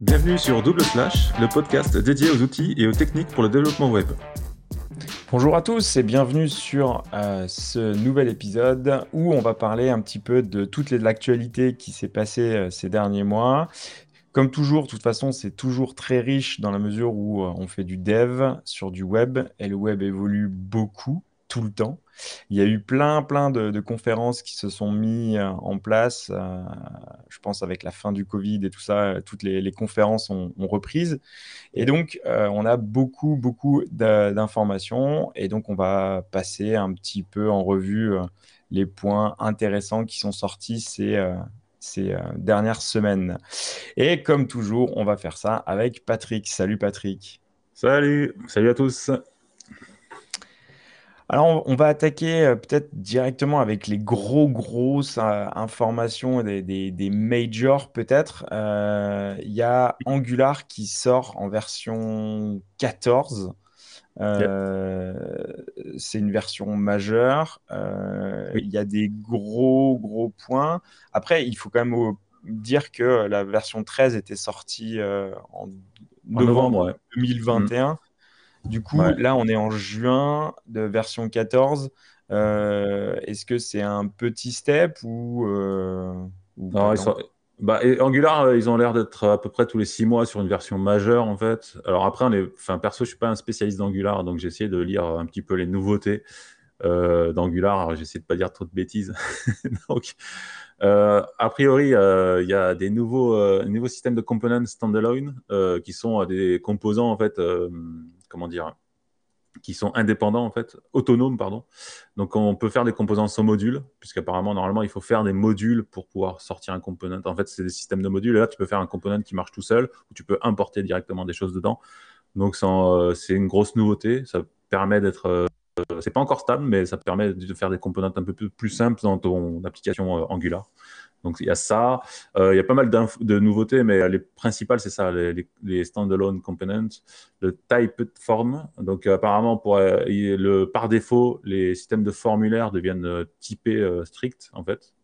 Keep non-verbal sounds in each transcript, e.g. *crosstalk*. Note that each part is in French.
Bienvenue sur Double Slash, le podcast dédié aux outils et aux techniques pour le développement web. Bonjour à tous et bienvenue sur euh, ce nouvel épisode où on va parler un petit peu de toute l'actualité qui s'est passée euh, ces derniers mois. Comme toujours, de toute façon, c'est toujours très riche dans la mesure où euh, on fait du dev sur du web et le web évolue beaucoup tout le temps. Il y a eu plein, plein de, conférences qui se sont mis euh, en place. Euh, je pense avec la fin du Covid et tout ça, toutes les, conférences ont, reprise. Et donc, euh, on a beaucoup, beaucoup d'informations. Et donc, on va passer un petit peu en revue les points intéressants qui sont sortis ces, ces dernières semaines. Et comme toujours, on va faire ça avec Patrick. Salut Patrick. Salut, salut à tous. Alors, on va attaquer euh, peut-être directement avec les gros, grosses euh, informations des, des, majors, peut-être. Euh, il y a Angular qui sort en version 14. C'est une version majeure. Il y a des gros, gros points. Après, il faut quand même dire que la version 13 était sortie en novembre, 2021. Du coup, là, on est en juin de version 14. Euh, est-ce que c'est un petit step ou, euh, non, bah, Angular, euh, ils ont l'air d'être à peu près tous les six mois sur une version majeure en fait. Alors après, on est... enfin, perso, je suis pas un spécialiste d'Angular, donc j'ai essayé de lire un petit peu les nouveautés d'Angular. J'ai essayé de pas dire trop de bêtises. *laughs* donc, a priori, il y a des nouveaux, nouveaux systèmes de components standalone qui sont des composants en fait comment dire, qui sont indépendants en fait, autonomes pardon. Donc on peut faire des composants sans module, puisqu'apparemment normalement il faut faire des modules pour pouvoir sortir un component. En fait c'est des systèmes de modules et là tu peux faire un component qui marche tout seul ou tu peux importer directement des choses dedans. Donc euh, c'est une grosse nouveauté, ça permet d'être euh, c'est pas encore stable, mais ça permet de faire des composants un peu plus simples dans ton application euh, Angular. Donc il y a ça. Euh, il y a pas mal de nouveautés, mais les principales, c'est ça, les, standalone components, le type form. Donc apparemment, pour, euh, le, par défaut, les systèmes de formulaire deviennent euh, typés stricts, en fait.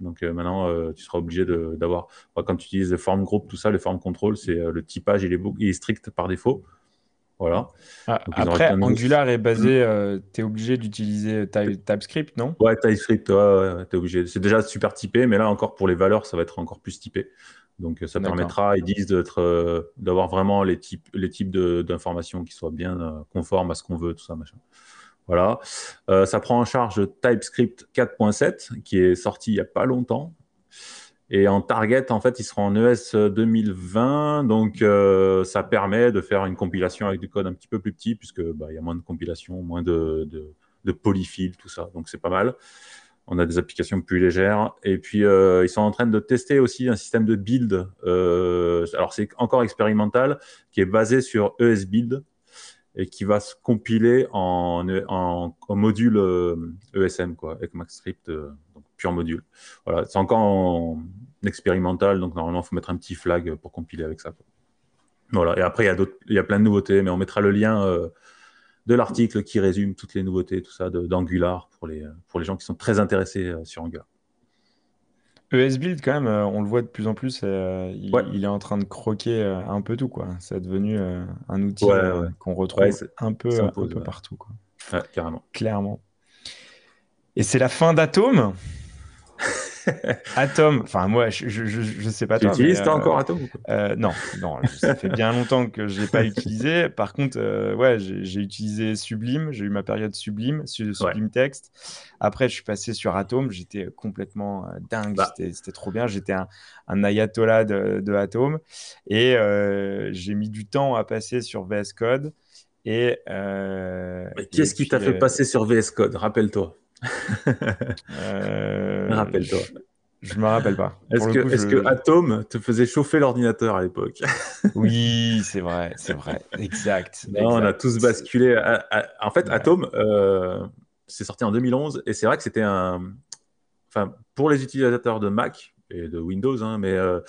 Donc maintenant, tu seras obligé d'avoir, quand tu utilises les form group, tout ça, les form control, c'est le typage, il est strict par défaut. Voilà. Ah, après, Angular est basé, euh, tu es obligé d'utiliser TypeScript, non? Ouais, TypeScript, ouais, tu es obligé. C'est déjà super typé, mais là encore pour les valeurs, ça va être encore plus typé. Donc ça permettra, ils disent euh, d'avoir vraiment les types, les types d'informations qui soient bien euh, conformes à ce qu'on veut, tout ça, machin. Voilà. ça prend en charge TypeScript 4.7 qui est sorti il n'y a pas longtemps. Et en target, en fait, il sera en ES 2020. Donc, euh, ça permet de faire une compilation avec du code un petit peu plus petit, puisque bah, il y a moins de compilation, moins de, de, polyfills, tout ça. Donc, c'est pas mal. On a des applications plus légères. Et puis, euh, ils sont en train de tester aussi un système de build. Euh, alors, c'est encore expérimental, qui est basé sur ESBuild et qui va se compiler en, en module ESM, e quoi, avec Module. Voilà, c'est encore en expérimental, donc normalement, il faut mettre un petit flag pour compiler avec ça. Voilà, et après, il y, a il y a plein de nouveautés, mais on mettra le lien euh, de l'article qui résume toutes les nouveautés, tout ça, d'Angular pour les, pour les gens qui sont très intéressés euh, sur Angular. ESBuild, quand même, euh, on le voit de plus en plus, il, est en train de croquer un peu tout, quoi. C'est devenu un outil qu'on retrouve un peu, un peu partout, quoi. carrément. Clairement. Et c'est la fin d'Atome *laughs* Atom, enfin moi je, je, sais pas tu utilises euh, encore Atom euh, Non, non, ça fait bien longtemps que je l'ai pas utilisé. Par contre, euh, ouais, j'ai utilisé Sublime, j'ai eu ma période Sublime, Sublime Text. Après, je suis passé sur Atom, j'étais complètement dingue, bah. c'était trop bien. J'étais un, un, ayatollah de, de Atom et j'ai mis du temps à passer sur VS Code. Et qu'est-ce qui t'a fait passer sur VS Code? Rappelle-toi. *laughs* Euh, Rappelle-toi. Je, me rappelle pas. Est-ce que, est que, Atom te faisait chauffer l'ordinateur à l'époque? *laughs* Oui, c'est vrai, c'est vrai, exact. on a tous basculé. En fait, Atom, euh, c'est sorti en 2011 et c'est vrai que c'était un. Enfin, pour les utilisateurs de Mac et de Windows, hein, mais euh,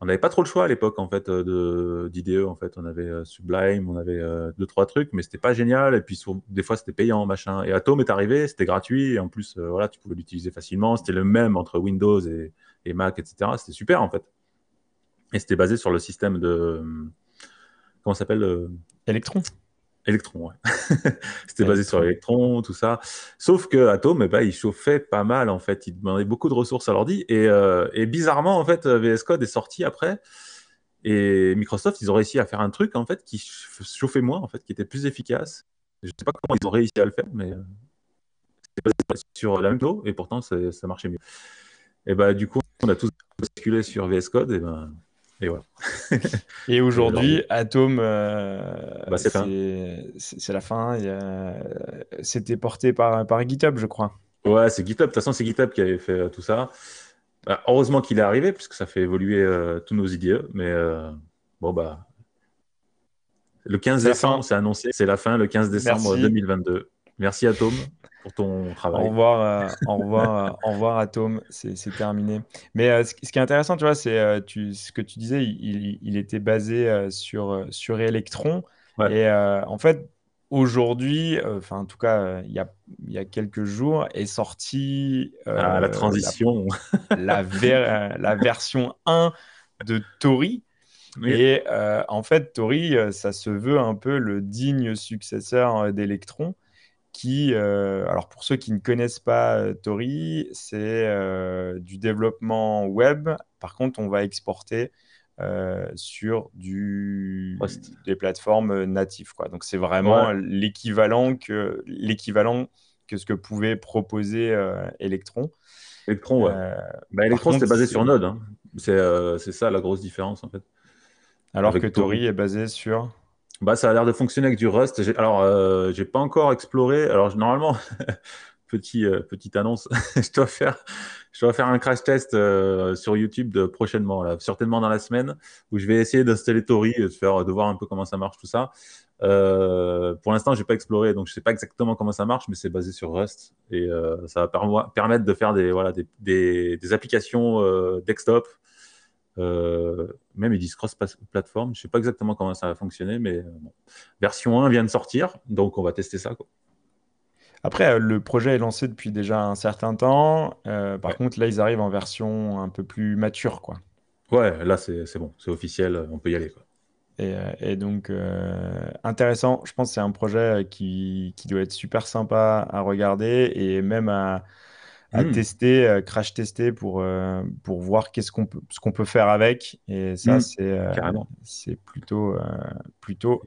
on n'avait pas trop le choix à l'époque en fait euh, d'IDE en fait. On avait euh, Sublime on avait euh, deux trois trucs mais c'était pas génial. Et puis des fois c'était payant machin. Et Atom est arrivé c'était gratuit. Et en plus voilà tu pouvais l'utiliser facilement. C'était le même entre Windows et, Mac etc c'était super en fait. Et c'était basé sur le système de. Comment s'appelle Electron. Electron, ouais. *laughs* C'était basé sur Electron, tout ça. Sauf que Atom, eh ben, il chauffait pas mal, en fait. Il demandait beaucoup de ressources à l'ordi. Et, euh, et bizarrement, en fait, VS Code est sorti après. Et Microsoft, ils ont réussi à faire un truc, en fait, qui chauffait moins, en fait, qui était plus efficace. Je sais pas comment ils ont réussi à le faire, mais euh, c'était basé sur la même et pourtant, ça marchait mieux. Et bah, du coup, on a tous basculé sur VS Code, et ben, et voilà. *laughs* et aujourd'hui, Atom, euh, bah, c'est la fin. C'était porté par, par GitHub, je crois. Ouais, c'est GitHub. De toute façon, c'est GitHub qui avait fait euh, tout ça. Bah, heureusement qu'il est arrivé, puisque ça fait évoluer euh, tous nos idées. Mais bon, bah. Le 15 décembre, c'est annoncé. C'est la fin, le 15 décembre 2022. Merci, Atom ton travail. Au revoir, euh, au revoir, euh, au revoir Atom, c'est terminé. Mais euh, ce, qui est intéressant, tu vois, c'est ce que tu disais, il, était basé sur, sur Electron. Et en fait, aujourd'hui, enfin en tout cas, il y, a, il y a quelques jours, est sortie ah, la transition, la, la, version 1 de Tori. Et en fait, Tori, ça se veut un peu le digne successeur d'Electron qui, euh, alors pour ceux qui ne connaissent pas euh, Tori, c'est euh, du développement web. Par contre, on va exporter sur du, des plateformes natives. Quoi. Donc c'est vraiment l'équivalent que l'équivalent que ce que pouvait proposer Electron. Electron, ouais. Bah, Electron, c'était basé sur Node. Hein. C'est ça la grosse différence en fait. Alors que Tori est basé sur bah, ça a l'air de fonctionner avec du Rust. Alors, euh, j'ai pas encore exploré. Alors, normalement, *laughs* petit, euh, petite annonce, *laughs* je dois faire, je dois faire un crash test euh, sur YouTube prochainement, certainement dans la semaine, où je vais essayer d'installer Tori, de faire, de voir un peu comment ça marche tout ça. Euh, pour l'instant, j'ai pas exploré, donc je sais pas exactement comment ça marche, mais c'est basé sur Rust et ça va permettre de faire des, voilà, des, des, applications desktop euh, même ils disent cross-platform. Je ne sais pas exactement comment ça va fonctionner, mais euh, version 1 vient de sortir, donc on va tester ça. Quoi. Après, euh, le projet est lancé depuis déjà un certain temps. par contre, là, ils arrivent en version un peu plus mature. Quoi. Ouais, là, c'est bon, c'est officiel, on peut y aller. Quoi. Et, et donc, intéressant. Je pense que c'est un projet qui, qui, doit être super sympa à regarder et même à, à hmm. tester, euh, crash tester pour, euh, pour voir qu'est-ce qu'on peut, ce qu'on peut faire avec. Et ça, hmm. c'est, euh, c'est plutôt, plutôt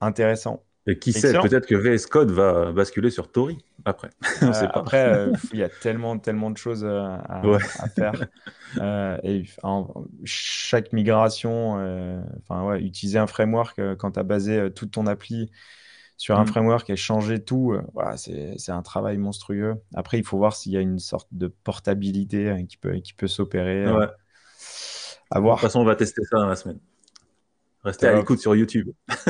intéressant. Et qui sait, peut-être que VS Code va basculer sur Tori après. *laughs* après, *laughs* il y a tellement, tellement de choses à, faire. et chaque migration, enfin ouais, utiliser un framework quand tu as basé toute ton appli sur un mm. framework et changer tout, euh, voilà, c'est un travail monstrueux. Après, il faut voir s'il y a une sorte de portabilité hein, qui peut, qui peut s'opérer. Euh, à voir. De toute façon, on va tester ça dans la semaine. Restez à l'écoute sur YouTube. *laughs*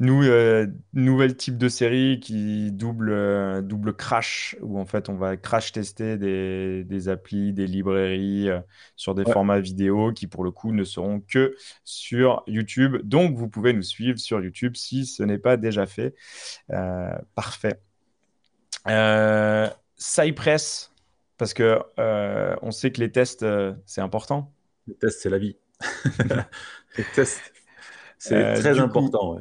Nous, euh, nouvel type de série qui double, euh, double crash, où en fait on va crash tester des, des applis, des librairies euh, sur des formats vidéo qui pour le coup ne seront que sur YouTube. Donc vous pouvez nous suivre sur YouTube si ce n'est pas déjà fait. parfait. Cypress, parce que on sait que les tests, c'est important. Les tests, c'est la vie. *laughs* *laughs* c'est très important.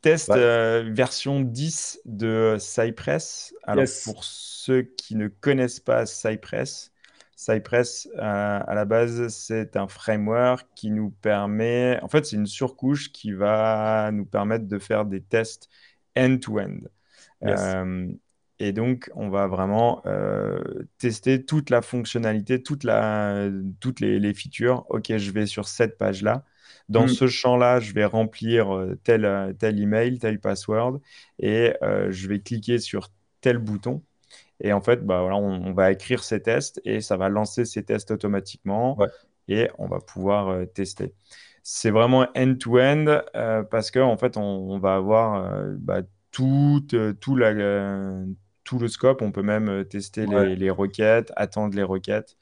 Test euh, version 10 de Cypress. Alors, pour ceux qui ne connaissent pas Cypress, Cypress, euh, à la base, c'est un framework qui nous permet, en fait, c'est une surcouche qui va nous permettre de faire des tests end-to-end. Euh, et donc, on va vraiment tester toute la fonctionnalité, toute la, toutes les, les, features. OK, je vais sur cette page-là. Dans mm. ce champ-là, je vais remplir euh, tel, euh, tel email, tel password, et euh, je vais cliquer sur tel bouton. Et en fait, bah, voilà, on, va écrire ces tests et ça va lancer ces tests automatiquement et on va pouvoir tester. C'est vraiment end-to-end parce qu'en en fait, on, va avoir bah, tout, tout, la, tout, le scope. On peut même tester les, les, requêtes, attendre les requêtes.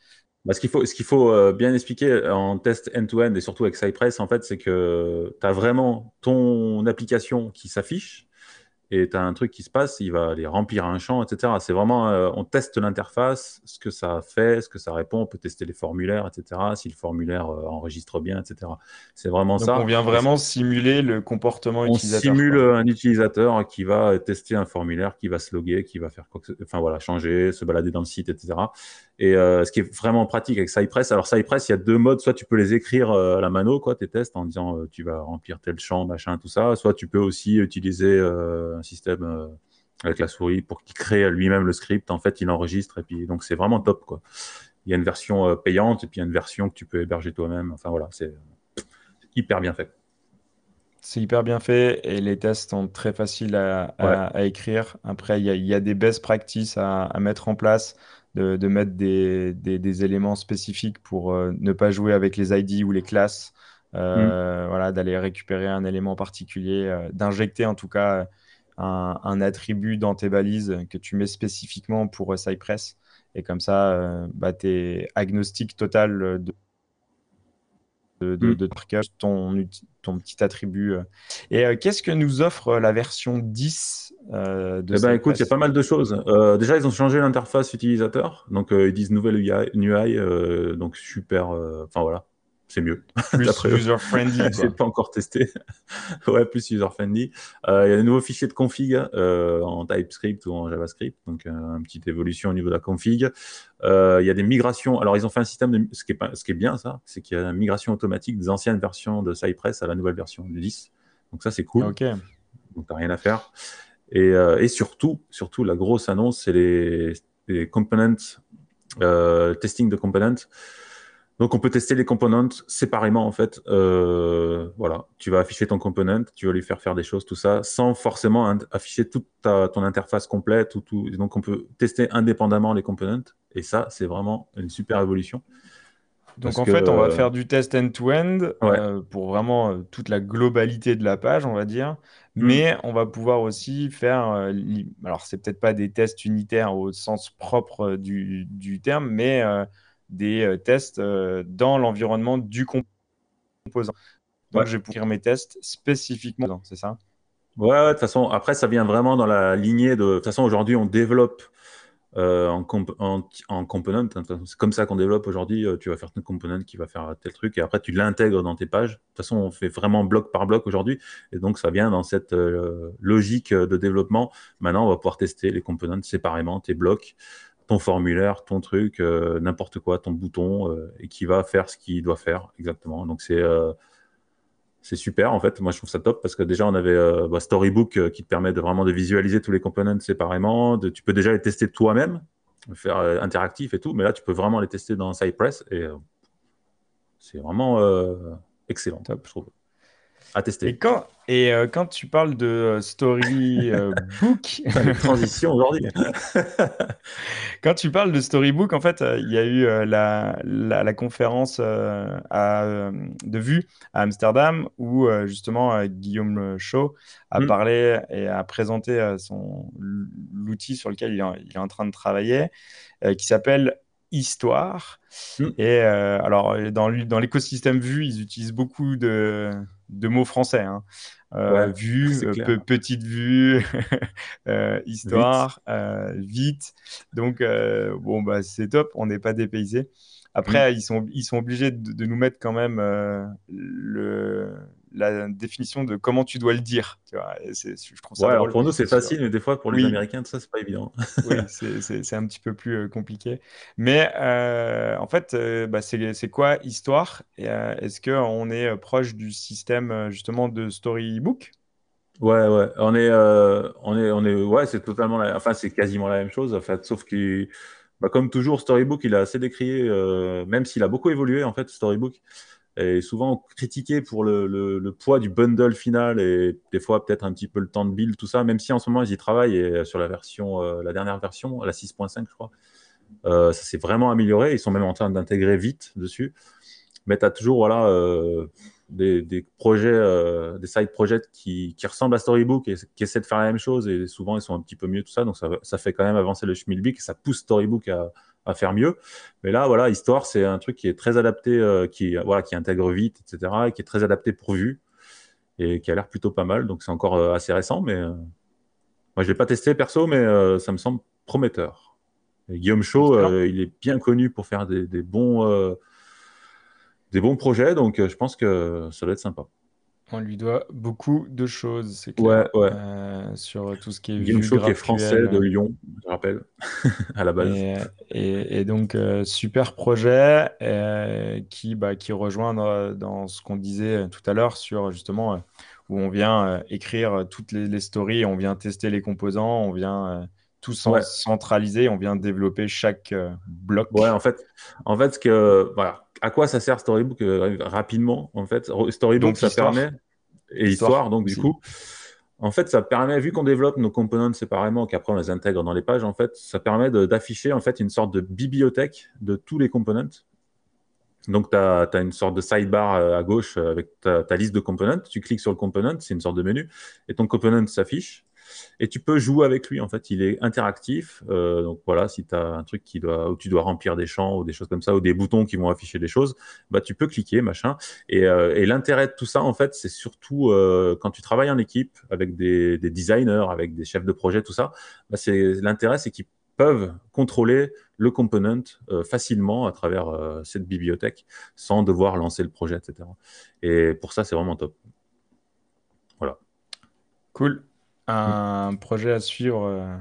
Bah, ce qu'il faut, ce qu'il faut euh, bien expliquer en test end-to-end et surtout avec Cypress, en fait, c'est que tu as vraiment ton application qui s'affiche et tu as un truc qui se passe, il va aller remplir un champ, etc. C'est vraiment, euh, on teste l'interface, ce que ça fait, ce que ça répond, on peut tester les formulaires, etc. Si le formulaire euh, enregistre bien, etc. C'est vraiment Donc ça. on vient vraiment simuler le comportement On utilisateur. simule quoi. un utilisateur qui va tester un formulaire, qui va se loguer, qui va faire quoi que enfin voilà, changer, se balader dans le site, etc. Et euh, ce qui est vraiment pratique avec Cypress, alors Cypress, il y a deux modes, soit tu peux les écrire euh, à la mano, quoi, tes tests, en disant euh, tu vas remplir tel champ, machin, tout ça, soit tu peux aussi utiliser un système avec la souris pour qu'il crée lui-même le script, en fait, il enregistre, et puis donc c'est vraiment top, quoi. Il y a une version payante, et puis il y a une version que tu peux héberger toi-même, enfin voilà, c'est hyper bien fait. C'est hyper bien fait et les tests sont très faciles à, à- Ouais. à écrire. Après, il y a, il y a des best practices à, à mettre en place, de, de mettre des, des- des éléments spécifiques pour euh, ne pas jouer avec les ID ou les classes. Euh, Voilà, d'aller récupérer un élément particulier, euh, d'injecter en tout cas un, un attribut dans tes balises que tu mets spécifiquement pour Cypress. Et comme ça, bah, tu es agnostique total de de, de, Mm. de ton, petit attribut. euh. Et euh, qu'est-ce que nous offre euh, la version 10 euh, de Eh ben, écoute, il y a pas mal de choses. Euh, déjà, ils ont changé l'interface utilisateur. Donc, ils disent nouvelle UI, UI, donc super. Enfin, voilà, c'est mieux. Plus *laughs* user-friendly. *laughs* Quoi. pas encore testé. *laughs* ouais, plus user-friendly. Euh, Il y a des nouveaux fichiers de config euh, en TypeScript ou en JavaScript. Donc, euh, une petite évolution au niveau de la config. Il y a des migrations. Alors, ils ont fait un système de. Ce qui est, pas... ce qui est bien, ça, c'est qu'il y a une migration automatique des anciennes versions de Cypress à la nouvelle version du 10. Donc, ça, c'est cool. Ok. donc t'as rien à faire. Et, et surtout, surtout, la grosse annonce, c'est les, les components, testing de components. Donc, on peut tester les components séparément, en fait. Euh, voilà, tu vas afficher ton component, tu vas lui faire faire des choses, tout ça, sans forcément afficher toute ta, ton interface complète. Ou tout. Donc, on peut tester indépendamment les components. Et ça, c'est vraiment une super évolution. Donc Parce en que, fait, on va euh, faire du test end-to-end Ouais. euh, pour vraiment euh, toute la globalité de la page, on va dire. Mm. Mais on va pouvoir aussi faire, alors c'est peut-être pas des tests unitaires au sens propre du, du terme, mais des euh, tests euh, dans l'environnement du comp- composant. Donc Ouais. je vais pouvoir faire mes tests spécifiquement, c'est ça? Ouais, de toute façon, après, ça vient vraiment dans la lignée de. De toute façon, aujourd'hui, on développe euh, en, comp- en, en component. hein, C'est comme ça qu'on développe aujourd'hui. Tu vas faire ton component qui va faire tel truc et après, tu l'intègres dans tes pages. De toute façon, on fait vraiment bloc par bloc aujourd'hui. Et donc, ça vient dans cette euh, logique de développement. Maintenant, on va pouvoir tester les components séparément, tes blocs, ton formulaire, ton truc, euh, n'importe quoi, ton bouton, euh, et qui va faire ce qu'il doit faire exactement. Donc, c'est. euh, c'est super en fait. Moi, je trouve ça top parce que déjà, on avait bah, Storybook qui te permet de vraiment de visualiser tous les components séparément. De, tu peux déjà les tester toi-même, faire interactif et tout. Mais là, tu peux vraiment les tester dans Cypress et c'est vraiment excellent, Top. je trouve. À Et tester. quand, et euh, quand tu parles de euh, Storybook, *laughs* Une transition aujourd'hui. *laughs* Quand tu parles de Storybook, en fait, euh, il y a eu euh, la, la, la conférence euh, à, euh, de vue à Amsterdam où euh, justement euh, Guillaume Shaw a Mm. parlé et a présenté euh, son l'outil sur lequel il est, en- il est en train de travailler, euh, qui s'appelle Histoire. Mm. Et euh, alors, dans, l'écosystème Vue, ils utilisent beaucoup de, de mots français. Hein. Euh, Ouais, vue, *laughs* euh, pe- petite vue, *laughs* euh, histoire, euh, vite. Donc, bon, bah, c'est top, on n'est pas dépaysé. Après, ils, sont, ils sont obligés de, de nous mettre quand même le, la définition de comment tu dois le dire. Tu vois, je trouve ça Ouais, alors drôle. pour nous, c'est facile, mais des fois, pour les Oui. Américains, ça, c'est pas évident. *laughs* oui, c'est- un petit peu plus euh, compliqué. Mais euh, en fait, euh, bah, c'est c'est quoi Histoire? Euh, Est-ce qu'on est proche du système justement de Storybook? Ouais, ouais, on est, on est, on est, ouais, c'est totalement, la- enfin, c'est quasiment la même chose, en fait, sauf que, bah, comme toujours, Storybook, il a assez décrié, même s'il a beaucoup évolué, en fait, Storybook, et souvent critiqué pour le, poids du bundle final et des fois peut-être un petit peu le temps de build, tout ça, même si en ce moment ils y travaillent et sur la version, euh, la dernière version, la 6.5, je crois, euh, ça s'est vraiment amélioré, ils sont même en train d'intégrer vite dessus, mais tu as toujours, voilà, euh, des, projets, euh, des side projects qui, ressemblent à Storybook et qui essaient de faire la même chose et souvent ils sont un petit peu mieux tout ça. Donc ça, ça fait quand même avancer le schmilblick et ça pousse Storybook à, à faire mieux mais là voilà Histoire c'est un truc qui est très adapté euh, qui voilà qui intègre vite etc et qui est très adapté pour vue et qui a l'air plutôt pas mal donc c'est encore euh, assez récent mais euh, Moi, je l'ai pas testé perso, mais ça me semble prometteur. Guillaume Chaud, il est bien connu pour faire des, des bons, des bons projets, donc je pense que ça doit être sympa. On lui doit beaucoup de choses, c'est clair. Ouais, ouais. Euh, sur tout ce qui est Guillaume Chaud, qui est français de Lyon, je rappelle, *laughs* à la base. Et, donc, euh, super projet euh, qui, bah, qui rejoint dans, ce qu'on disait tout à l'heure sur justement où on vient écrire toutes les, stories, on vient tester les composants, on vient tout centraliser, on vient développer chaque bloc. Ouais, en fait, en fait, ce que, voilà, à quoi ça sert Storybook rapidement En fait, Storybook, ça permet et histoire, donc du coup, en fait, ça permet, vu qu'on développe nos components séparément, qu'après on les intègre dans les pages, en fait, ça permet d'afficher en fait une sorte de bibliothèque de tous les components. Donc, tu as, une sorte de sidebar euh, à gauche avec ta, ta, liste de components. Tu cliques sur le component, c'est une sorte de menu, et ton component s'affiche et tu peux jouer avec lui. En fait, il est interactif. Euh, donc voilà, si tu as un truc qui doit, où tu dois remplir des champs ou des choses comme ça, ou des boutons qui vont afficher des choses, bah, tu peux cliquer, machin. Et, euh, l'intérêt de tout ça, en fait, c'est surtout euh, quand tu travailles en équipe avec des, designers, avec des chefs de projet, tout ça, bah, c'est, l'intérêt, c'est qu'ils peuvent contrôler le component facilement à travers cette bibliothèque sans devoir lancer le projet, etc. Et pour ça, c'est vraiment top. Voilà. Cool. Un projet à suivre euh,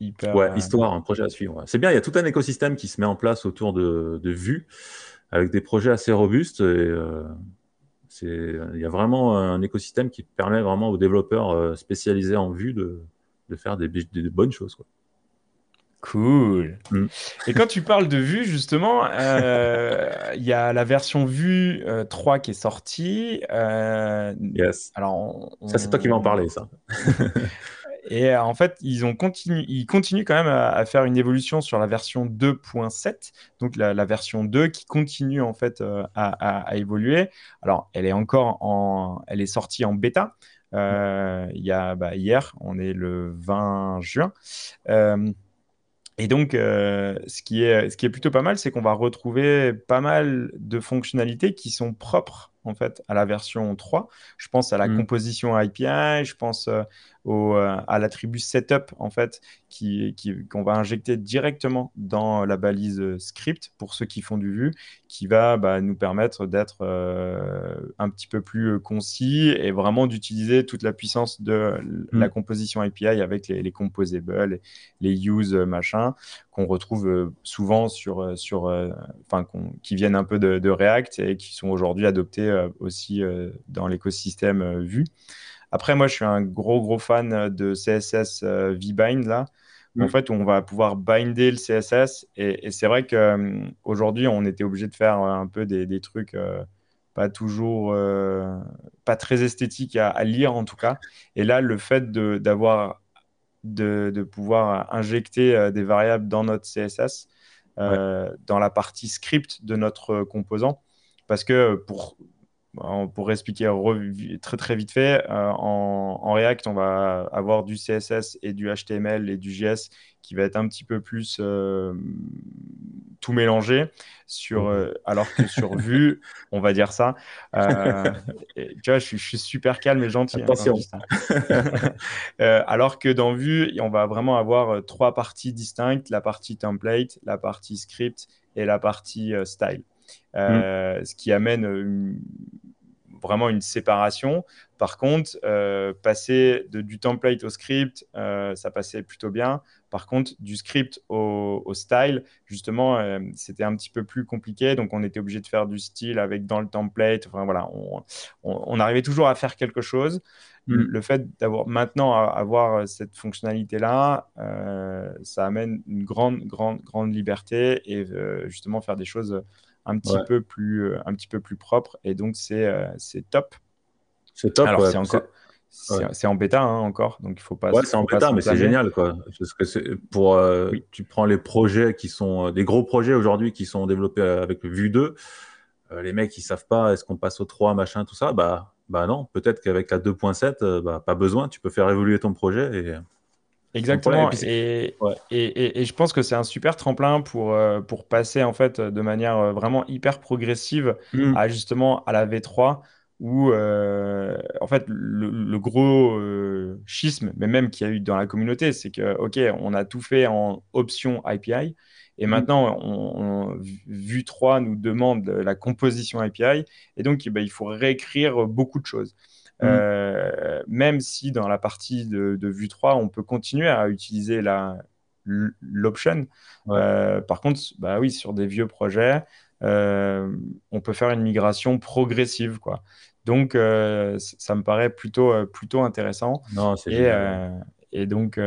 hyper. Ouais, euh, histoire, un projet à suivre. C'est bien, il y a tout un écosystème qui se met en place autour de, de Vue avec des projets assez robustes. Et, euh, il y a vraiment un écosystème qui permet vraiment aux développeurs spécialisés en Vue de, de faire des, des, bonnes choses. Quoi. Cool. Mm. Et quand tu parles de Vue, justement, euh, il y a la version Vue 3 euh, qui est sortie. Euh, yes. Alors, Ça, c'est toi qui vas en parler, ça. *laughs* Et en fait, ils, ont continu... ils continuent quand même à, faire une évolution sur la version 2.7, donc la, version 2 qui continue en fait à, évoluer. Alors, elle est encore en, elle est sortie en bêta. il y a bah, hier, on est le 20 juin. Et donc, euh, ce, qui est, ce qui est plutôt pas mal, c'est qu'on va retrouver pas mal de fonctionnalités qui sont propres en fait à la version 3. Je pense à la mmh. composition API, je pense euh, au, euh, à l'attribut setup en fait qui, qu'on va injecter directement dans la balise euh, script pour ceux qui font du Vue, qui va bah, nous permettre d'être euh, un petit peu plus concis et vraiment d'utiliser toute la puissance de la mm. composition API avec les, les composables, les use machin qu'on retrouve souvent sur, sur enfin, qui viennent un peu de, de, React et qui sont aujourd'hui adoptés aussi dans l'écosystème Vue. Après, moi, je suis un gros, gros fan de CSS euh, VBind, là. En mm. fait, on va pouvoir binder le CSS. Et, c'est vrai qu'aujourd'hui, on était obligé de faire un peu des, trucs euh, pas toujours, euh, pas très esthétiques à, lire, en tout cas. Et là, le fait d'avoir, de, de, pouvoir injecter des variables dans notre CSS, dans la partie script de notre composant, parce que pour pour expliquer très très vite fait, euh, en, React, on va avoir du CSS et du HTML et du JS qui va être un petit peu plus euh, tout mélangé, sur, mhm. euh, alors que sur *laughs* Vue, on va dire ça. tu vois, je, suis super calme et gentil. Hein, Attention. *laughs* alors que dans Vue, on va vraiment avoir trois parties distinctes, la partie template, la partie script et la partie style. Mm. ce qui amène vraiment une séparation. Par contre, euh, passer de, du template au script, euh, ça passait plutôt bien. Par contre, du script au, style, justement, euh, c'était un petit peu plus compliqué. Donc, on était obligé de faire du style avec dans le template. Enfin, voilà, on, arrivait toujours à faire quelque chose. Mm. Le fait d'avoir maintenant avoir cette fonctionnalité-là, ça amène une grande, grande, grande liberté et justement faire des choses un petit, peu, plus, euh, un petit peu plus propre. Et donc, c'est euh, top. C'est top. Alors, c'est encore. C'est en bêta hein, encore, donc il faut pas. Ouais, c'est en bêta, mais c'est génial quoi. Parce que pour euh, tu prends les projets qui sont des gros projets aujourd'hui qui sont développés avec Vue 2, les mecs ils savent pas est-ce qu'on passe au 3 machin tout ça, bah bah non, peut-être qu'avec la 2.7 bah pas besoin, tu peux faire évoluer ton projet et Exactement. Et, et, et, je pense que c'est un super tremplin pour, euh, pour passer en fait de manière euh, vraiment hyper progressive mmh. à justement à la V3 où, en fait, le, gros schisme, mais même qu'il y a eu dans la communauté, c'est que, OK, on a tout fait en option API, et mmh. maintenant, on, Vue 3 nous demande la composition API, et donc, eh ben, il faut réécrire beaucoup de choses. Mmh. Euh, même si dans la partie de, Vue 3, on peut continuer à utiliser l'option. Euh, par contre, bah oui, sur des vieux projets, euh, on peut faire une migration progressive. Quoi. Donc, ça me paraît plutôt, plutôt intéressant. Non, et, et, donc,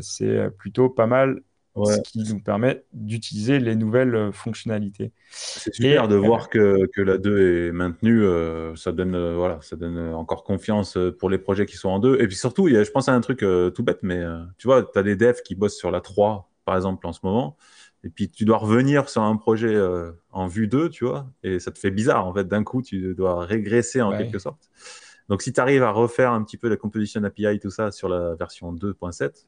c'est plutôt pas mal ce qui nous permet d'utiliser les nouvelles euh, fonctionnalités. C'est super de voir que, que, la 2 est maintenue. Euh, ça, donne, euh, voilà, ça donne encore confiance pour les projets qui sont en 2. Et puis surtout, je pense à un truc tout bête, mais tu vois, tu as des devs qui bossent sur la 3, par exemple, en ce moment. Et puis tu dois revenir sur un projet en vue 2, tu vois, et ça te fait bizarre, en fait. D'un coup, tu dois régresser en quelque sorte. Donc si tu arrives à refaire un petit peu la composition API, tout ça, sur la version 2.7,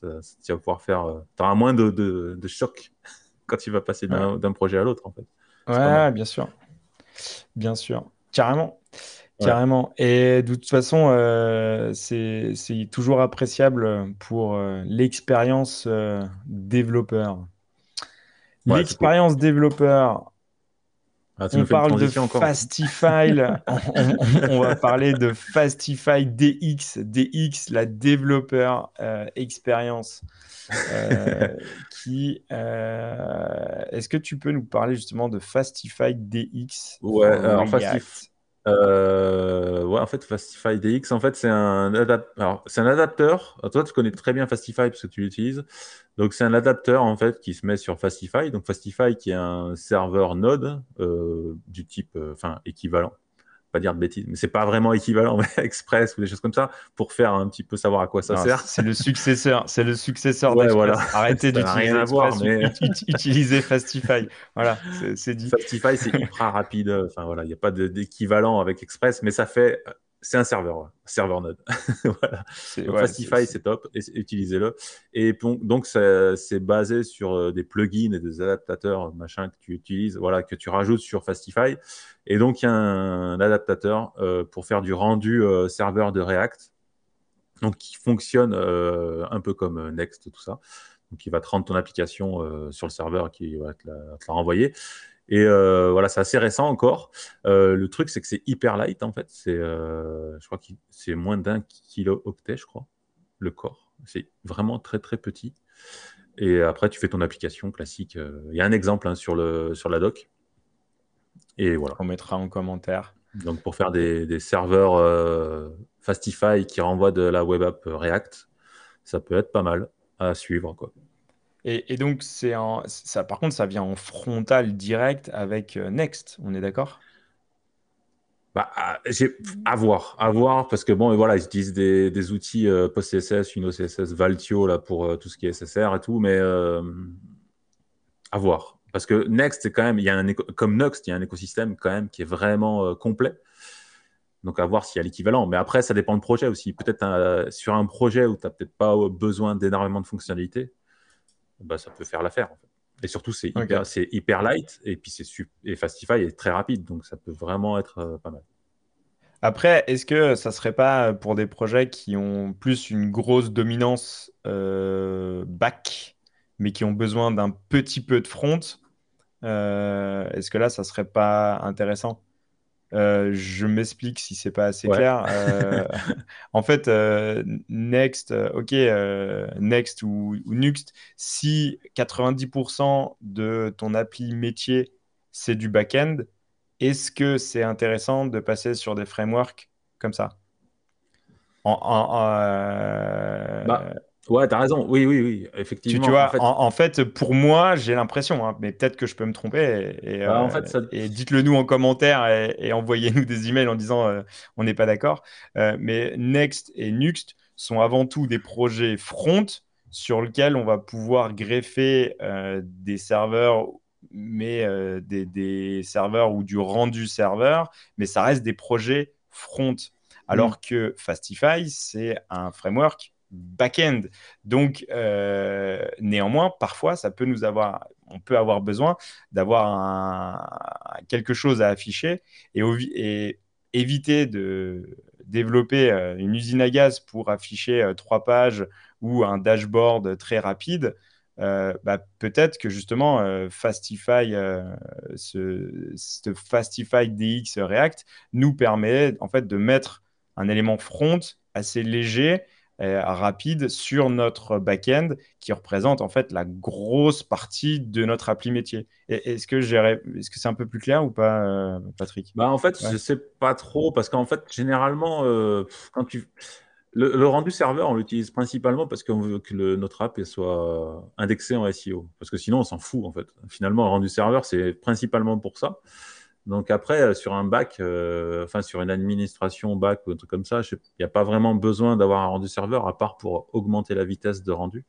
tu vas pouvoir faire. Euh, tu auras moins de, de, choc *laughs* quand tu vas passer d'un projet à l'autre, en fait. Ouais, bien sûr. Bien sûr. Carrément. Carrément. Et de toute façon, euh, c'est toujours appréciable pour euh, l'expérience développeur. L'expérience développeur, ah, on parle de Fastify, *laughs* on, va parler de Fastify DX, DX, la développeur euh, expérience. Euh, qui, euh, est-ce que tu peux nous parler justement de Fastify DX Ouais, alors Fastify, euh, ouais, en fait, Fastify DX, en fait, c'est un, c'est un adapteur. toi, tu connais très bien Fastify parce que tu l'utilises. Donc, c'est un adapteur, en fait, qui se met sur Fastify. Donc, Fastify, qui est un serveur Node euh, du type, euh, enfin, équivalent pas dire de bêtises, mais c'est pas vraiment équivalent, *laughs* mais Express ou des choses comme ça, pour faire un petit peu savoir à quoi ça sert. C'est le successeur, c'est le successeur ouais, voilà. Arrêtez *laughs* d'utiliser Express, mais... utilisez Fastify. Voilà, c'est dit. Fastify, c'est ultra rapide. Enfin voilà, il n'y a pas d'équivalent avec Express, mais ça fait c'est un serveur, serveur Node. *laughs* voilà. Fastify, c'est top, utilisez-le. Et donc, c'est basé sur euh, des plugins et des adaptateurs, machin, que tu utilises, voilà, que tu rajoutes sur Fastify. Et donc, il y a un, adaptateur euh, pour faire du rendu euh, serveur de React, donc qui fonctionne un peu comme Next, tout ça. Donc, il va te rendre ton application sur le serveur qui va te la renvoyer. Et euh, voilà, c'est assez récent encore. Euh, le truc, c'est que c'est hyper light en fait. C'est, euh, je crois que c'est moins d'un kilo-octet, je crois, le corps. C'est vraiment très très petit. Et après, tu fais ton application classique. Il y a un exemple hein, sur, le, sur la doc. Et voilà. On mettra en commentaire. Donc pour faire des, des serveurs Fastify qui renvoient de la web app React, ça peut être pas mal à suivre. Quoi. Et, donc, c'est ça, par contre, ça vient en frontal direct avec euh, Next, on est d'accord? Bah, à voir, à voir, parce que bon, et voilà, ils utilisent des, des outils euh, post-CSS, une CSS, Valtio, là, pour euh, tout ce qui est SSR et tout, mais à voir. Parce que Next, c'est quand même, il y a un comme Next, il y a un écosystème quand même qui est vraiment complet. Donc, à voir s'il y a l'équivalent. Mais après, ça dépend du projet aussi. Peut-être sur un projet où tu n'as peut-être pas besoin d'énormément de fonctionnalités, bah, ça peut faire l'affaire. Et surtout, c'est hyper, hyper, light et puis c'est et Fastify est très rapide, donc ça peut vraiment être euh, pas mal. Après, est-ce que ça serait pas pour des projets qui ont plus une grosse dominance euh, back, mais qui ont besoin d'un petit peu de front euh, Est-ce que là, ça serait pas intéressant? Euh, je m'explique si c'est pas assez clair. Euh, *laughs* *laughs* en fait, euh, Next, ok, Next ou, Nuxt, si 90% de ton appli métier c'est du back-end, est-ce que c'est intéressant de passer sur des frameworks comme ça? En, bah, Ouais, t'as raison. Oui, oui, oui, effectivement. Tu, vois, en fait... pour moi, j'ai l'impression, hein, mais peut-être que je peux me tromper. Et, bah, euh, dites-le nous en commentaire et, envoyez-nous des emails en disant euh, on n'est pas d'accord. Euh, mais Next et Nuxt sont avant tout des projets front sur lesquels on va pouvoir greffer des serveurs mais des, des, serveurs ou du rendu serveur, mais ça reste des projets front. Alors mm. que Fastify, c'est un framework back-end. Donc, euh, néanmoins, parfois, ça peut nous avoir, on peut avoir besoin d'avoir quelque chose à afficher. Et, éviter de développer une usine à gaz pour afficher trois pages ou un dashboard très rapide, bah, peut-être que justement Fastify, ce, Fastify DX React nous permet en fait de mettre un élément front assez léger euh, rapide sur notre back-end qui représente en fait la grosse partie de notre appli métier. Est-ce que c'est un peu plus clair ou pas, euh, Patrick? Bah, En fait, je je sais pas trop parce qu'en fait, généralement, euh, quand tu le, rendu serveur, on l'utilise principalement parce qu'on veut que notre app soit indexée en SEO. Parce que sinon, on s'en fout en fait. Finalement, le rendu serveur, c'est principalement pour ça. Donc après, euh, sur un bac, euh, enfin sur une administration bac ou un truc comme ça, il n'y a pas vraiment besoin d'avoir un rendu serveur à part pour augmenter la vitesse de rendu.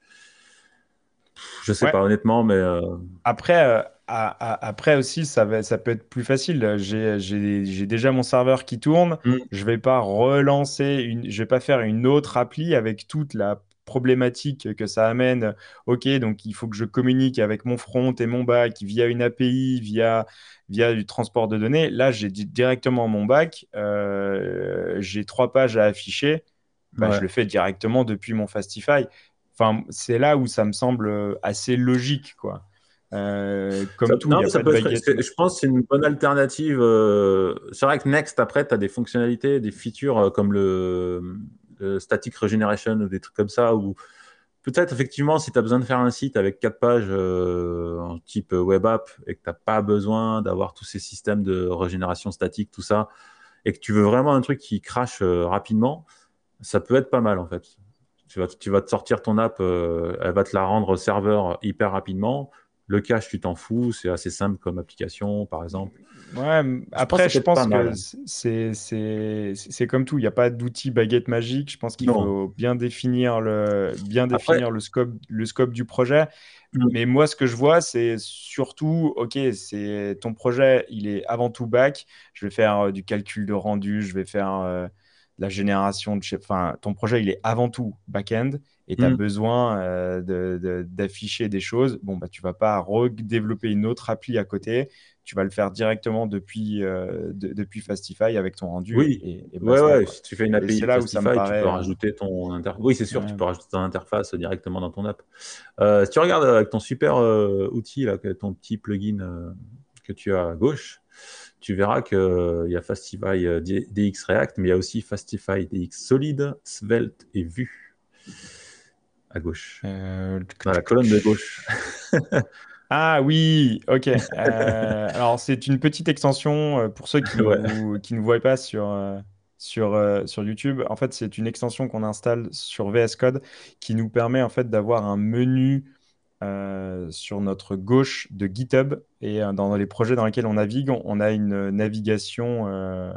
Je sais pas honnêtement, mais euh, après, après aussi, ça, ça peut être plus facile. J'ai déjà mon serveur qui tourne. Je mm. Je vais pas relancer une, je vais pas faire une autre appli avec toute la problématique que ça amène. Ok, donc il faut que je communique avec mon front et mon back via une API, via via du transport de données. Là, j'ai directement mon bac, euh, j'ai trois pages à afficher. Bah, je le fais directement depuis mon Fastify. Enfin, c'est là où ça me semble assez logique, quoi. Euh, comme tout, je pense que c'est une bonne alternative. Euh, c'est vrai que Next, après, tu as des fonctionnalités, des features comme le, Static Regeneration ou des trucs comme ça, où Peut-être effectivement, si tu as besoin de faire un site avec quatre pages euh, en type web app et que tu n'as pas besoin d'avoir tous ces systèmes de régénération statique, tout ça, et que tu veux vraiment un truc qui crache euh, rapidement, ça peut être pas mal en fait. Tu vas, tu vas te sortir ton app, euh, elle va te la rendre serveur hyper rapidement. Le cache, tu t'en fous, c'est assez simple comme application, par exemple. Ouais, après, je pense que c'est comme tout. Il n'y a pas d'outil baguette magique. Je pense qu'il faut bien définir le, bien définir le, scope, le scope du projet. Mm. Mais moi, ce que je vois, c'est surtout, OK, c'est ton projet, il est avant tout back. Je vais faire euh, du calcul de rendu, je vais faire euh, la génération de. Enfin, ton projet, il est avant tout back-end et tu as mm. besoin euh, d'afficher des choses, bon, bah, tu vas pas redévelopper une autre appli à côté. Tu vas le faire directement depuis, euh, depuis Fastify avec ton rendu. Oui, et, ouais, ouais. si tu fais une API là Fastify, où ça tu peux rajouter ton interface. Oui, c'est sûr, tu peux rajouter ton interface directement dans ton app. Euh, si tu regardes avec ton super outil, là, ton petit plugin que tu as à gauche, tu verras qu'il y a Fastify DX React, mais il y a aussi Fastify DX Solid, Svelte et Vue à gauche. Euh, Dans la colonne de gauche. *laughs* ah oui, ok. *laughs* Euh, alors c'est une petite extension euh, pour ceux qui, *laughs* qui ne voient pas sur, sur, sur YouTube. En fait, c'est une extension qu'on installe sur VS Code qui nous permet en fait d'avoir un menu sur notre gauche de GitHub et dans les projets dans lesquels on navigue, on a une navigation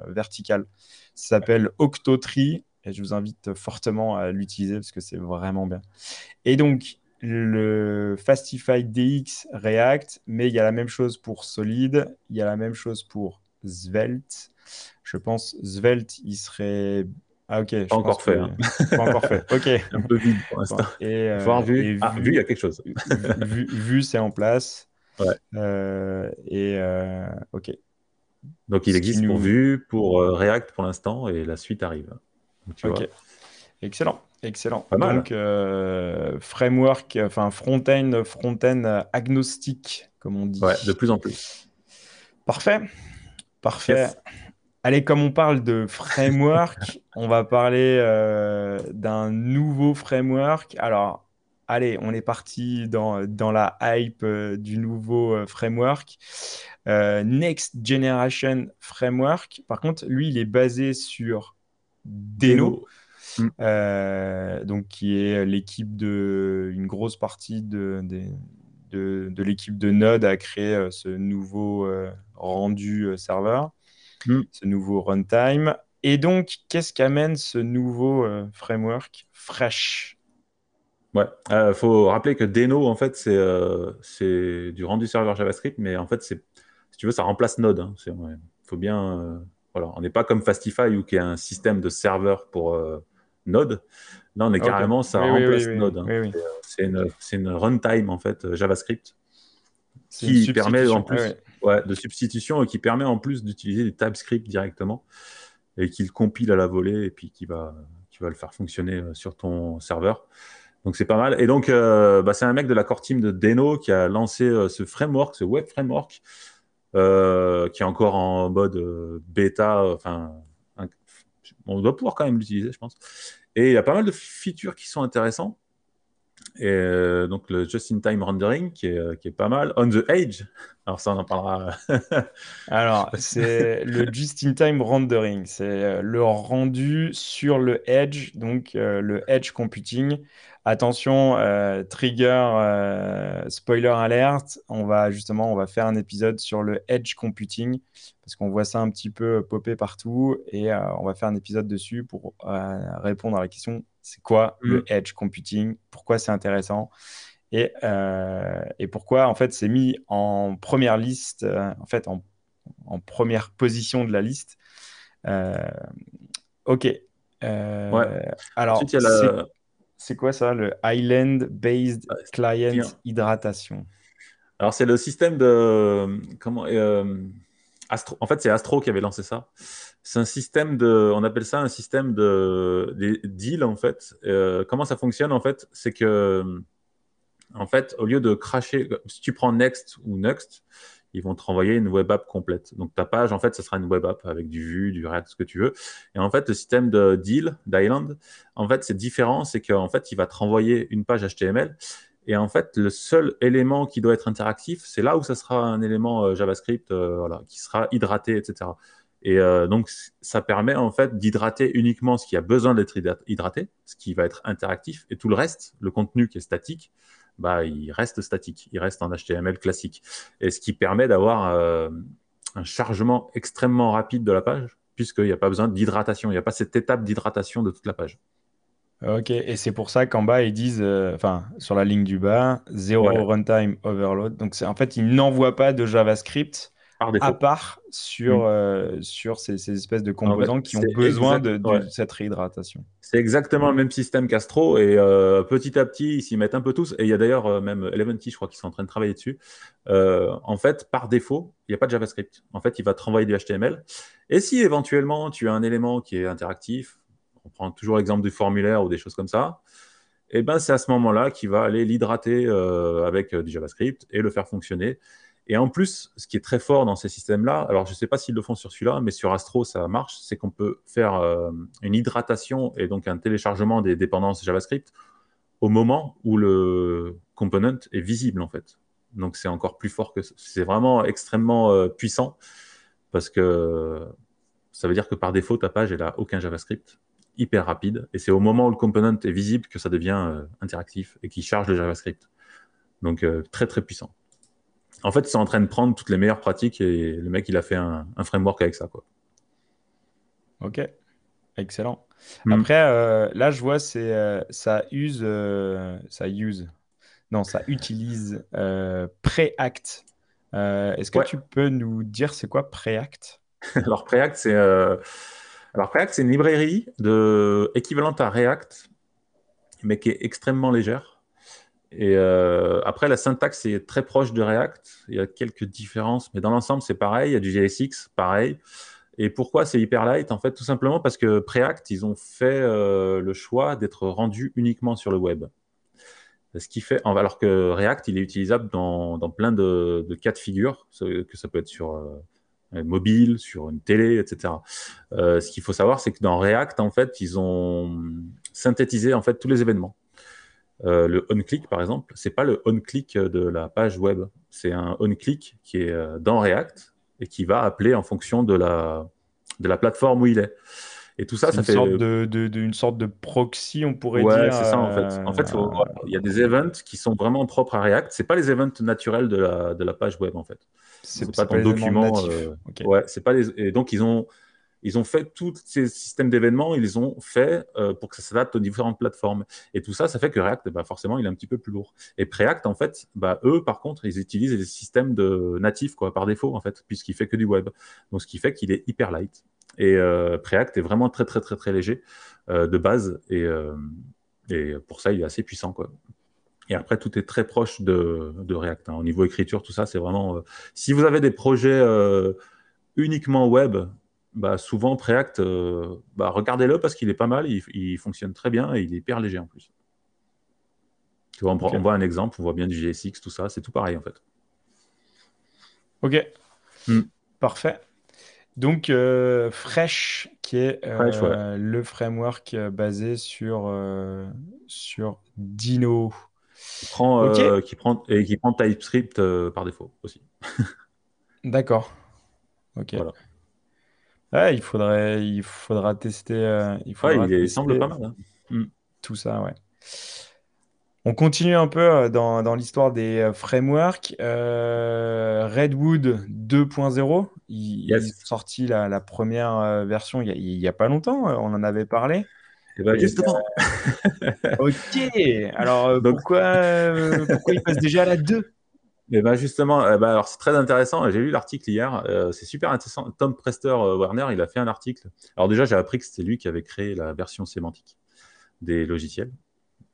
verticale. Ça s'appelle Octotree et je vous invite fortement à l'utiliser parce que c'est vraiment bien. Et donc, le Fastify DX React, mais il y a la même chose pour Solid, il y a la même chose pour Svelte. Je pense Svelte, il serait. Ah, ok. Pas encore fait. Hein. Pas encore fait. Ok. *laughs* Un peu vide pour l'instant. Et, euh, vu. Ah, vu, il y a quelque chose. vu, vu c'est en place. Ouais. Euh, et euh, ok. Donc il existe pour Vue, pour React pour l'instant, et la suite arrive ok. Excellent, excellent. Donc, euh, framework, enfin front-end, front-end agnostique, comme on dit. Ouais, de plus en plus. Parfait, parfait. Allez, comme on parle de framework, *laughs* on va parler euh, d'un nouveau framework. Alors, allez, on est parti dans, dans la hype euh, du nouveau framework. Next Generation Framework. Par contre, lui, il est basé sur Deno, mm. euh, donc qui est l'équipe de une grosse partie de, de, de, l'équipe de Node a créé euh, ce nouveau euh, rendu serveur, mm. ce nouveau runtime. Et donc, qu'est-ce qu'amène ce nouveau framework Fresh? Ouais, il faut rappeler que Deno, en fait, c'est c'est du rendu serveur JavaScript, mais en fait, c'est si tu veux, ça remplace Node. Il hein. faut bien on n'est pas comme Fastify où qui est un système de serveur pour euh, Node. Là, on est carrément, ça remplace Node. Hein. C'est une, runtime en fait euh, JavaScript qui permet en plus de substitution et qui permet en plus d'utiliser des TypeScript directement. et qu'il compile à la volée et puis qui va, qui va le faire fonctionner sur ton serveur. Donc c'est pas mal. Et donc, bah, c'est un mec de la core team de Deno qui a lancé ce framework, ce web framework, qui est encore en mode bêta. Enfin, on doit pouvoir quand même l'utiliser, je pense. Et il y a pas mal de features qui sont intéressantes. Et euh, donc le just-in-time rendering qui est, euh, qui est, pas mal. On the Edge, alors ça on en parlera. *laughs* alors c'est le just-in-time rendering, c'est euh, le rendu sur le edge, donc le edge computing. Attention, trigger, spoiler alert, on va justement on va faire un épisode sur le edge computing parce qu'on voit ça un petit peu popper partout et on va faire un épisode dessus pour répondre à la question c'est quoi le mm. edge computing? Pourquoi c'est intéressant? Et, euh, et, pourquoi en fait c'est mis en première liste, euh, en fait en, en, première position de la liste? Euh, ok. Alors, c'est quoi ça, le Island Based Client Hydratation? Alors c'est le système de comment Astro. En fait, c'est Astro qui avait lancé ça c'est un système de, on appelle ça un système de, deal en fait. Euh, comment ça fonctionne en fait? C'est que, en fait, au lieu de cracher, si tu prends Next ou Next, ils vont te renvoyer une web app complète. Donc ta page, en fait, ce sera une web app avec du Vue, du React, ce que tu veux. Et en fait, le système de deal, d'Island, en fait, c'est différent. C'est qu'en fait, il va te renvoyer une page HTML. Et en fait, le seul élément qui doit être interactif, c'est là où ça sera un élément euh, JavaScript, euh, voilà, qui sera hydraté, etc. Et euh, donc, ça permet en fait d'hydrater uniquement ce qui a besoin d'être hydraté, ce qui va être interactif, et tout le reste, le contenu qui est statique, bah, il reste statique, il reste en HTML classique. Et ce qui permet d'avoir euh, un chargement extrêmement rapide de la page, puisqu'il n'y a pas besoin d'hydratation, il n'y a pas cette étape d'hydratation de toute la page. Ok, et c'est pour ça qu'en bas, ils disent, euh, enfin, sur la ligne du bas, zéro runtime overload. Donc, en fait, ils n'envoient pas de JavaScript à part sur, mm. euh, sur ces, ces, espèces de composants qui ont besoin de, cette réhydratation. C'est exactement le même système qu'Astro et euh, petit à petit, ils s'y mettent un peu tous. Et il y a d'ailleurs euh, même Eleventy, je crois qu'ils sont en train de travailler dessus. en fait, par défaut, il n'y a pas de JavaScript. En fait, il va te renvoyer du HTML. Et si éventuellement tu as un élément qui est interactif, on prend toujours l'exemple du formulaire ou des choses comme ça, et eh ben c'est à ce moment-là qu'il va aller l'hydrater avec du JavaScript et le faire fonctionner. Et en plus, ce qui est très fort dans ces systèmes-là, alors je ne sais pas s'ils le font sur celui-là, mais sur Astro, ça marche, c'est qu'on peut faire euh, une hydratation et donc un téléchargement des dépendances JavaScript au moment où le component est visible, en fait. Donc c'est encore plus fort que c'est vraiment extrêmement euh, puissant parce que ça veut dire que par défaut, ta page, elle n'a aucun JavaScript, hyper rapide. Et c'est au moment où le component est visible que ça devient euh, interactif et qui charge le JavaScript. Donc très très puissant en fait, ils sont en train de prendre toutes les meilleures pratiques et le mec, il a fait un, framework avec ça. Quoi. Ok, excellent. Hmm. Après, euh, là, je vois, c'est euh, ça use, euh, ça use, non, ça utilise Preact. Est-ce que tu peux nous dire c'est quoi Preact? *laughs* Alors Preact, c'est alors Preact, c'est une librairie de équivalente à React, mais qui est extrêmement légère. Et euh, après, la syntaxe est très proche de React. Il y a quelques différences, mais dans l'ensemble, c'est pareil. Il y a du JSX, pareil. Et pourquoi c'est hyper light? En fait, tout simplement parce que Preact, ils ont fait euh, le choix d'être rendu uniquement sur le web. Ce qui fait, alors que React, il est utilisable dans, plein de, cas de figure, que ça peut être sur euh, mobile, sur une télé, etc. ce qu'il faut savoir, c'est que dans React, en fait, ils ont synthétisé en fait tous les événements. Euh, le on-click, par exemple, c'est pas le on-click de la page web. C'est un on-click qui est euh, dans React et qui va appeler en fonction de la, de la plateforme où il est. Et tout ça, ça une fait. Sorte de, une sorte de proxy, on pourrait dire. Ouais, c'est ça, en fait. En fait, euh, il y a des events qui sont vraiment propres à React. C'est pas les events naturels de la, de la page web, en fait. C'est pas ton document. Ouais, c'est pas les... Et donc, ils ont ils ont fait tous ces systèmes d'événements, ils les ont fait euh, pour que ça s'adapte aux différentes plateformes. Et tout ça, ça fait que React, bah, forcément, il est un petit peu plus lourd. Et Preact, en fait, bah, eux, par contre, ils utilisent des systèmes de natifs, quoi, par défaut, en fait, puisqu'il fait que du web. Donc, ce qui fait qu'il est hyper light. Et euh, Preact est vraiment très, très, très, très léger euh, de base. Et, pour ça, il est assez puissant, quoi. Et après, tout est très proche de, de React. Hein. Au niveau écriture, tout ça, c'est vraiment. si vous avez des projets uniquement web, bah, souvent Preact, bah, regardez-le parce qu'il est pas mal, il, fonctionne très bien et il est hyper léger en plus. Tu vois, on, voit un exemple, on voit bien du GSX, tout ça, c'est tout pareil en fait. Ok, hmm. parfait. Donc, Fresh, qui est le framework basé sur, sur Dino. Qui prend, qui prend, et qui prend TypeScript par défaut aussi. *laughs* D'accord. Ok. Ouais, il faudrait, il faudra tester. Euh, il, faudra il semble pas mal. Hein. Mm. Tout ça, ouais. On continue un peu euh, dans, dans l'histoire des euh, frameworks. Redwood 2.0, il, est sorti la, la première version il n'y a, a, pas longtemps. On en avait parlé. Et eh ben, justement. *laughs* ok. Alors pourquoi, pourquoi il passe déjà à la 2 mais ben justement, euh, bah, alors c'est très intéressant. J'ai lu l'article hier. Euh, c'est super intéressant. Tom Prester euh, Warner, il a fait un article. Alors déjà, j'ai appris que c'était lui qui avait créé la version sémantique des logiciels.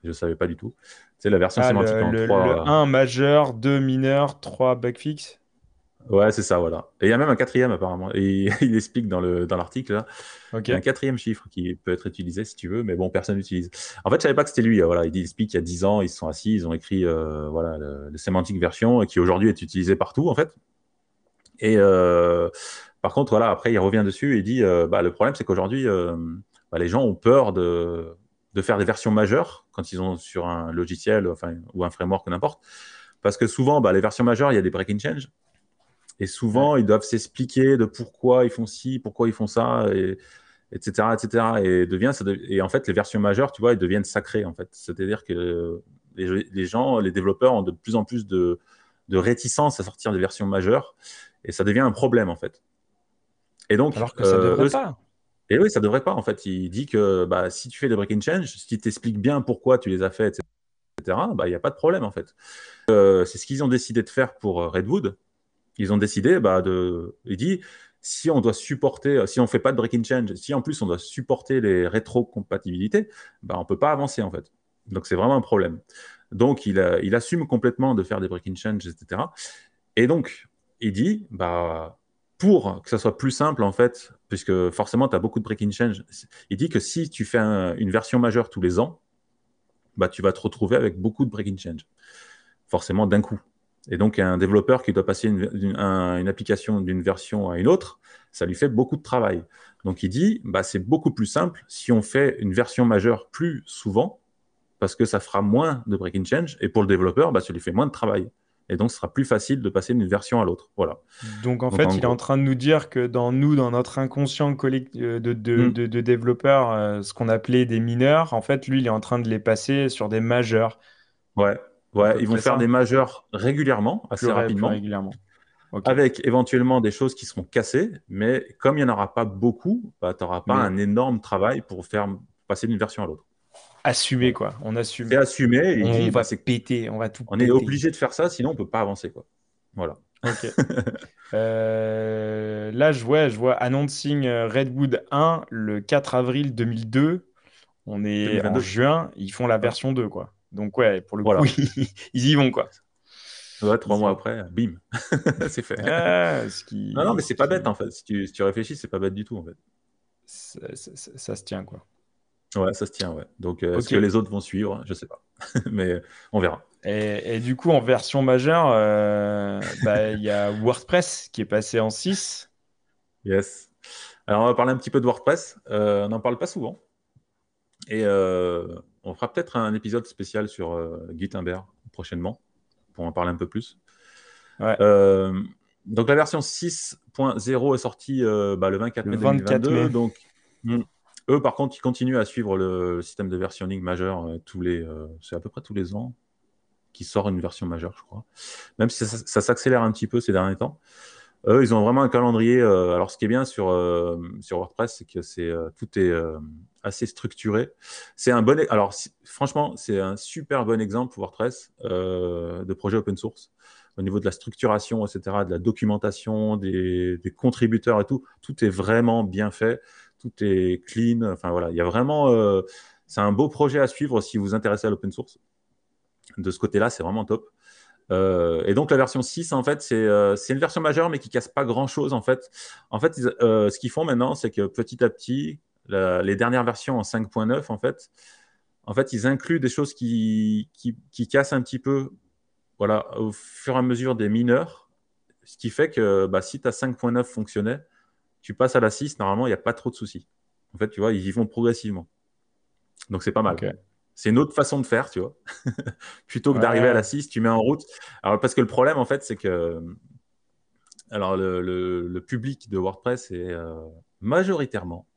Je ne savais pas du tout. C'est la version ah, sémantique en le, 3. Le 1 majeur, 2 mineur, 3 bug fix. Ouais, c'est ça, voilà. Et il y a même un quatrième apparemment. Et il *laughs* explique dans l'article dans là. Il y a un quatrième chiffre qui peut être utilisé si tu veux, mais bon, personne n'utilise. En fait, je savais pas que c'était lui. Voilà, il explique qu'il y a 10 ans, ils se sont assis, ils ont écrit euh, voilà le, sémantique version qui aujourd'hui est utilisé partout en fait. Et euh, par contre, voilà, après il revient dessus et dit euh, bah, le problème c'est qu'aujourd'hui bah, les gens ont peur de, de faire des versions majeures quand ils sont sur un logiciel enfin, ou un framework n'importe. Parce que souvent, bah, les versions majeures, il y a des break-in change. Et souvent, ils doivent s'expliquer de pourquoi ils font ci, pourquoi ils font ça, et, etc., etc. Et, devient, ça et en fait, les versions majeures, tu vois, elles deviennent sacrées, en fait. C'est-à-dire que les, gens, les développeurs ont de plus en plus de, de réticence à sortir des versions majeures, et ça devient un problème, en fait. Et donc, Alors que ça ne euh, devrait pas. Et oui, ça devrait pas, en fait. Il dit que bah, si tu fais des break-in change, si tu t'expliques bien pourquoi tu les as fait, etc., bah, il n'y a pas de problème, en fait. Euh, c'est ce qu'ils ont décidé de faire pour Redwood ils ont décidé bah, de. Il dit si on doit supporter, si on fait pas de breaking change, si en plus on doit supporter les rétrocompatibilités, bah, on peut pas avancer en fait. Donc c'est vraiment un problème. Donc il, il assume complètement de faire des breaking change, etc. Et donc il dit bah pour que ça soit plus simple en fait, puisque forcément tu as beaucoup de breaking change, il dit que si tu fais une version majeure tous les ans, bah tu vas te retrouver avec beaucoup de breaking change, forcément d'un coup. Et donc, un développeur qui doit passer une, application d'une version à une autre, ça lui fait beaucoup de travail. Donc, il dit, bah, c'est beaucoup plus simple si on fait une version majeure plus souvent, parce que ça fera moins de breaking change. Et pour le développeur, bah, ça lui fait moins de travail. Et donc, ce sera plus facile de passer d'une version à l'autre. Voilà. Donc, en fait, il est en train de nous dire que dans nous, dans notre inconscient euh, de, hmm. de, de, développeurs, euh, ce qu'on appelait des mineurs, en fait, lui, il est en train de les passer sur des majeurs. Ouais, Ouais, ils vont faire des majeurs régulièrement, assez rapidement. régulièrement. Avec éventuellement des choses qui seront cassées, mais comme il n'y en aura pas beaucoup, bah, tu n'auras pas un énorme travail pour faire passer d'une version à l'autre. Assumer, quoi. On assume. C'est assumer. on va bah, péter, on va tout On est obligé de faire ça, sinon on ne peut pas avancer, quoi. Voilà. Ok. *laughs* Euh, là, je vois, je vois Announcing euh, Redwood 1 le 4 avril 2002. On est en juin, ils font la version 2, quoi. Donc, ouais, pour le coup, *laughs* ils y vont, quoi. Ouais, trois mois après, bim, *laughs* c'est fait. Ah, non, non, mais c'est pas bête, en fait. Si tu, si tu réfléchis, c'est pas bête du tout, en fait. Ça, se tient, quoi. Ouais, ça se tient, ouais. Donc, euh, est-ce que les autres vont suivre? Je sais pas. *laughs* mais on verra. Et, du coup, en version majeure, euh, bah, il y a WordPress qui est passé en 6. Yes. Alors, on va parler un petit peu de WordPress. Euh, on n'en parle pas souvent. Et on fera peut-être un épisode spécial sur euh, Gutenberg prochainement pour en parler un peu plus. Euh, donc la version 6.0 est sortie euh, bah, le 24 mai 2022. Donc hmm, eux, par contre, ils continuent à suivre le, système de versionning majeur tous les, c'est à peu près tous les ans qui sort une version majeure, je crois. Même si ça, s'accélère un petit peu ces derniers temps. Eux, ils ont vraiment un calendrier. alors, ce qui est bien sur, sur WordPress, c'est que c'est tout est assez structuré. C'est un bon, e-, alors franchement, c'est un super bon exemple WordPress euh, de projet open source au niveau de la structuration, etc., de la documentation, des, contributeurs et tout. Tout est vraiment bien fait, tout est clean. Enfin voilà, il y a vraiment, euh, c'est un beau projet à suivre si vous vous intéressez à l'open source. De ce côté-là, c'est vraiment top. Euh, et donc la version 6, en fait, c'est une version majeure, mais qui casse pas grand-chose, en fait. En fait, ce qu'ils font maintenant, c'est que petit à petit, les dernières versions en 5.9, en fait, en fait, ils incluent des choses qui, qui, qui, cassent un petit peu voilà, au fur et à mesure des mineurs. Ce qui fait que bah, si ta 5.9 fonctionnait, tu passes à la 6, normalement, il n'y a pas trop de soucis. En fait, tu vois, ils y vont progressivement. Donc, c'est pas mal. C'est une autre façon de faire, tu vois. *laughs* Plutôt que d'arriver à la 6, tu mets en route. Alors, parce que le problème, en fait, c'est que alors, le, le, public de WordPress est euh, majoritairement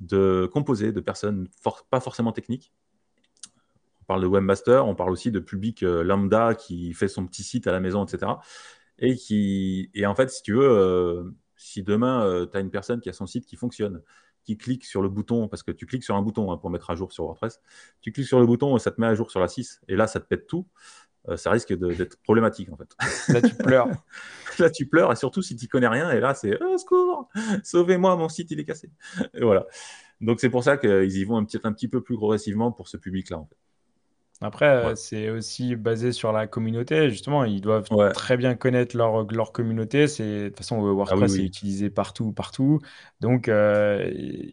de composé de personnes pas forcément techniques. On parle de webmaster, on parle aussi de public euh, lambda qui fait son petit site à la maison, etc. Et qui, et en fait, si tu veux, euh, si demain, euh, tu as une personne qui a son site qui fonctionne, qui clique sur le bouton, parce que tu cliques sur un bouton hein, pour mettre à jour sur WordPress, tu cliques sur le bouton et ça te met à jour sur la 6, et là, ça te pète tout, ça risque d'être problématique en fait. Là, tu pleures. *laughs* là, tu pleures, et surtout si tu connais rien, et là, c'est oh, secours, sauvez-moi, mon site, il est cassé. Et voilà. Donc, c'est pour ça qu'ils y vont un petit, un petit peu plus progressivement pour ce public-là en fait. Après, euh, c'est aussi basé sur la communauté. Justement, ils doivent très bien connaître leur, leur communauté. De toute façon, ah WordPress est utilisé partout, partout. Donc, euh,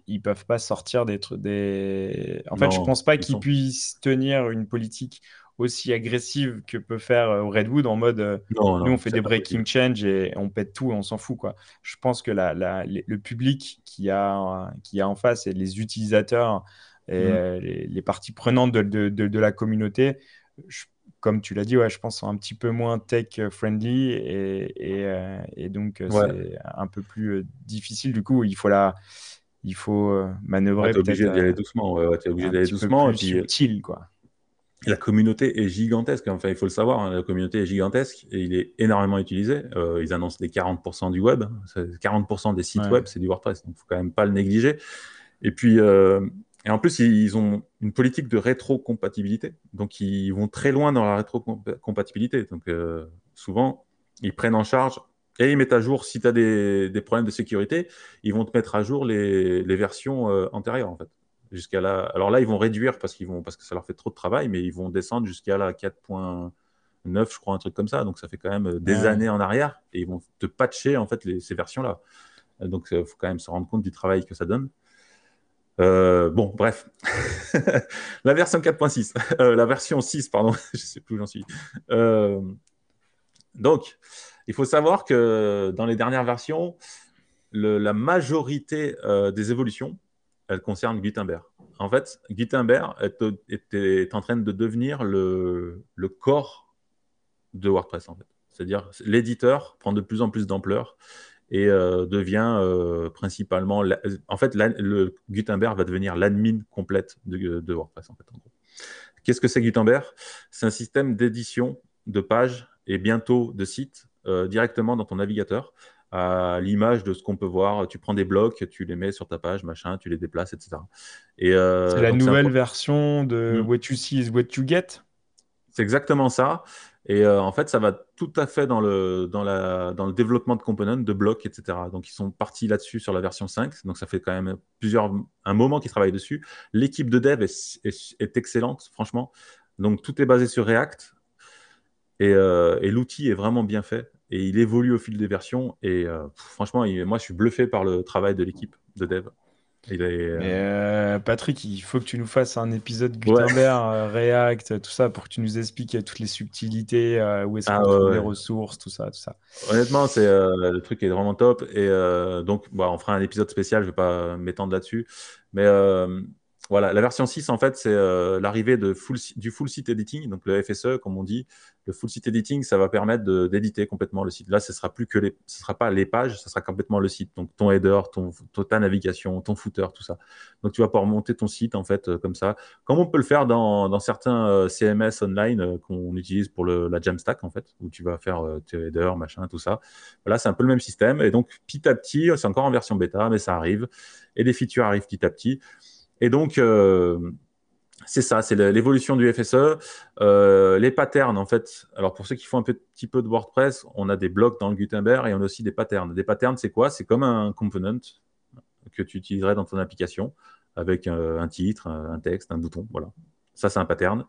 ils peuvent pas sortir des trucs. Des... En fait, je pense pas qu'ils puissent tenir une politique aussi agressive que peut faire euh, Redwood en mode nous on fait des breaking change et on pète tout et on s'en fout quoi. Je pense que la, la, le public qui a, qui a en face et les utilisateurs et euh, les, parties prenantes de, de, de, la communauté, comme tu l'as dit, ouais, je pense sont un petit peu moins tech-friendly et, et, euh, et donc euh, c'est un peu plus difficile. Du coup, il faut la, il faut manœuvrer. tu es obligé d'y aller doucement. Ouais, es obligé d'aller doucement. Plus et subtil, quoi. La communauté est gigantesque. Enfin, il faut le savoir. Hein, la communauté est gigantesque et il est énormément utilisé. ils annoncent les 40% du web. 40% des sites web, c'est du WordPress. Donc, il faut quand même pas le négliger. Et puis, et en plus, ils ont une politique de rétrocompatibilité. Donc, ils vont très loin dans la rétrocompatibilité. Donc, euh, souvent, ils prennent en charge et ils mettent à jour, si tu as des, problèmes de sécurité, ils vont te mettre à jour les, versions euh, antérieures, en fait. Jusqu'à là. Alors là, ils vont réduire parce, qu'ils vont, parce que ça leur fait trop de travail, mais ils vont descendre jusqu'à la 4.9, je crois, un truc comme ça. Donc, ça fait quand même euh, des années en arrière. Et ils vont te patcher, en fait, ces versions-là. Donc, il faut quand même se rendre compte du travail que ça donne. Euh, bon, bref. *laughs* la version 4.6, *laughs* euh, la version 6, pardon, *laughs* je sais plus où j'en suis. Euh, donc, il faut savoir que dans les dernières versions, la majorité des évolutions, elles concernent Gutenberg. En fait, Gutenberg est, en train de devenir le, corps de WordPress. En. C'est-à-dire, l'éditeur prend de plus en plus d'ampleur et euh, devient euh, principalement. En fait, le Gutenberg va devenir l'admin complète de, WordPress. En fait, Qu'est-ce que c'est Gutenberg? C'est un système d'édition de pages et bientôt de sites euh, directement dans ton navigateur à l'image de ce qu'on peut voir. Tu prends des blocs, tu les mets sur ta page, machin, tu les déplaces, etc. Et, c'est la nouvelle version de mmh. What You See is What You Get? C'est exactement ça. Et euh, en fait, ça va tout à fait dans le, dans, la, dans le développement de components, de blocs, etc. Donc, ils sont partis là-dessus sur la version 5. Donc, ça fait quand même plusieurs, un moment qu'ils travaillent dessus. L'équipe de dev est, est, excellente, franchement. Donc, tout est basé sur React. Et, euh, et l'outil est vraiment bien fait. Et il évolue au fil des versions. Et euh, franchement, moi, je suis bluffé par le travail de l'équipe de dev. Euh, euh, Patrick, il faut que tu nous fasses un épisode Gutenberg, React, tout ça, pour que tu nous expliques toutes les subtilités, où est-ce qu'on ah, trouve les ressources, tout ça, tout ça. Honnêtement, c'est le truc est vraiment top. Et donc, bah, on fera un épisode spécial. Je vais pas m'étendre là-dessus, mais voilà, la version 6, en fait, c'est euh, l'arrivée du full site editing, donc le FSE, comme on dit. Le full site editing, ça va permettre d'éditer complètement le site. Là, ce sera plus que les, ce sera pas les pages, ce sera complètement le site. Donc, ton header, ton, ta navigation, ton footer, tout ça. Donc, tu vas pouvoir monter ton site, en fait, euh, comme ça. Comme on peut le faire dans, certains euh, CMS online qu'on utilise pour la Jamstack, en fait, où tu vas faire tes headers, machin, tout ça. Voilà, c'est un peu le même système. Et donc, petit à petit, c'est encore en version bêta, mais ça arrive. Et les features arrivent petit à petit. Et donc, euh, c'est ça, c'est l'évolution du FSE. Euh, les patterns, en fait, alors pour ceux qui font un petit peu de WordPress, on a des blocs dans le Gutenberg et on a aussi des patterns. Des patterns, c'est quoi? C'est comme un component que tu utiliserais dans ton application avec euh, un titre, un texte, un bouton. Voilà. Ça, c'est un pattern.